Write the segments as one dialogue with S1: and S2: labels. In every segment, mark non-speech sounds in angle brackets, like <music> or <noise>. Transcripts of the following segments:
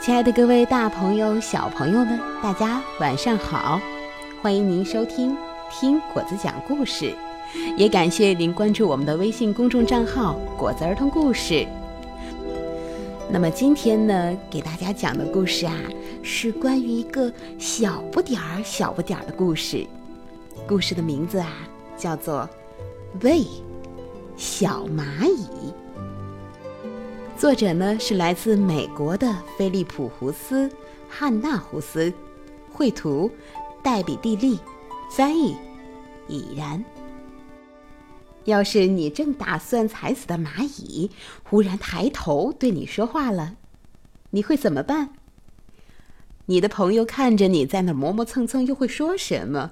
S1: 亲爱的各位大朋友、小朋友们，大家晚上好！欢迎您收听《听果子讲故事》，也感谢您关注我们的微信公众账号“果子儿童故事”。那么今天呢，给大家讲的故事啊，是关于一个小不点儿、小不点儿的故事。故事的名字啊，叫做《喂小蚂蚁》。作者呢是来自美国的菲利普·胡斯、汉娜·胡斯，绘图黛比·蒂利，翻译已然。要是你正打算踩死的蚂蚁忽然抬头对你说话了，你会怎么办？你的朋友看着你在那磨磨蹭蹭，又会说什么？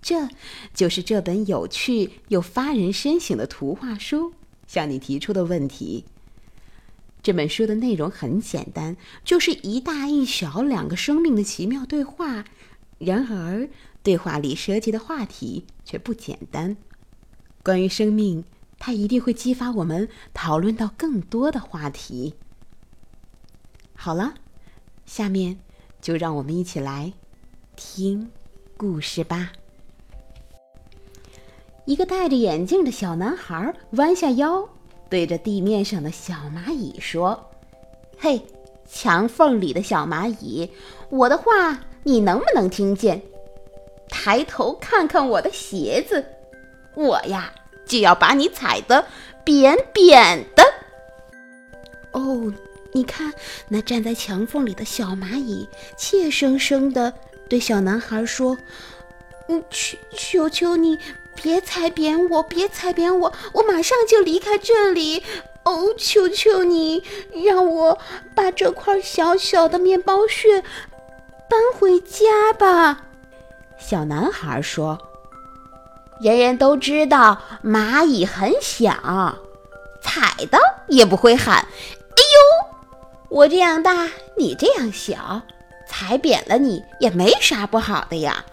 S1: 这就是这本有趣又发人深省的图画书向你提出的问题。这本书的内容很简单，就是一大一小两个生命的奇妙对话。然而，对话里涉及的话题却不简单。关于生命，它一定会激发我们讨论到更多的话题。好了，下面就让我们一起来听故事吧。一个戴着眼镜的小男孩弯下腰。对着地面上的小蚂蚁说：“嘿，墙缝里的小蚂蚁，我的话你能不能听见？抬头看看我的鞋子，我呀就要把你踩得扁扁的。”哦，你看那站在墙缝里的小蚂蚁，怯生生地对小男孩说：“嗯，求求求你。”别踩扁我！别踩扁我！我马上就离开这里！哦，求求你，让我把这块小小的面包屑搬回家吧。小男孩说：“人人都知道蚂蚁很小，踩的也不会喊。哎呦，我这样大，你这样小，踩扁了你也没啥不好的呀。”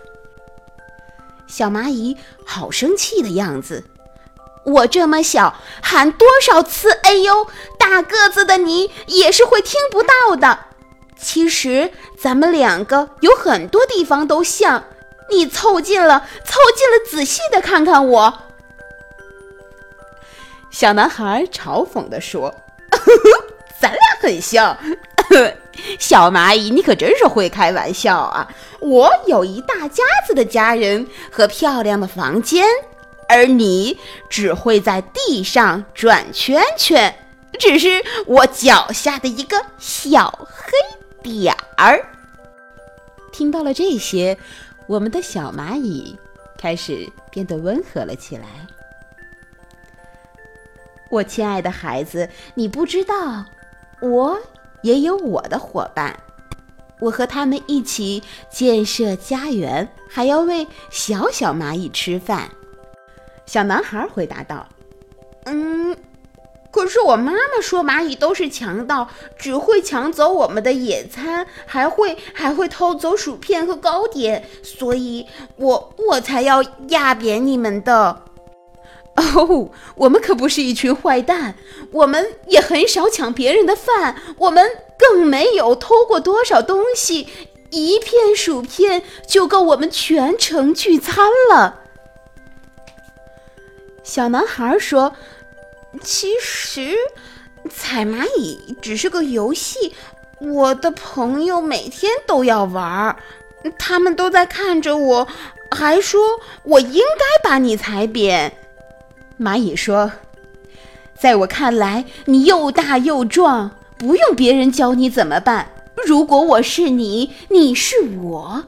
S1: 小蚂蚁好生气的样子，我这么小，喊多少次“哎呦”，大个子的你也是会听不到的。其实咱们两个有很多地方都像，你凑近了，凑近了，仔细的看看我。小男孩嘲讽地说：“ <laughs> 咱俩很像。<laughs> ”小蚂蚁，你可真是会开玩笑啊！我有一大家子的家人和漂亮的房间，而你只会在地上转圈圈，只是我脚下的一个小黑点儿。听到了这些，我们的小蚂蚁开始变得温和了起来。我亲爱的孩子，你不知道，我。也有我的伙伴，我和他们一起建设家园，还要喂小小蚂蚁吃饭。小男孩回答道：“嗯，可是我妈妈说蚂蚁都是强盗，只会抢走我们的野餐，还会还会偷走薯片和糕点，所以我我才要压扁你们的。”哦，我们可不是一群坏蛋，我们也很少抢别人的饭，我们更没有偷过多少东西，一片薯片就够我们全城聚餐了。小男孩说：“其实踩蚂蚁只是个游戏，我的朋友每天都要玩，他们都在看着我，还说我应该把你踩扁。”蚂蚁说：“在我看来，你又大又壮，不用别人教你怎么办。如果我是你，你是我，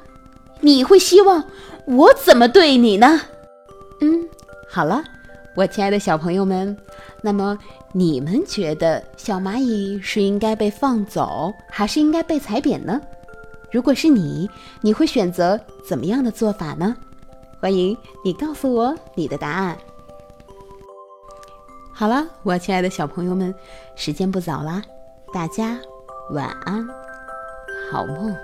S1: 你会希望我怎么对你呢？”嗯，好了，我亲爱的小朋友们，那么你们觉得小蚂蚁是应该被放走，还是应该被踩扁呢？如果是你，你会选择怎么样的做法呢？欢迎你告诉我你的答案。好了，我亲爱的小朋友们，时间不早啦，大家晚安，好梦。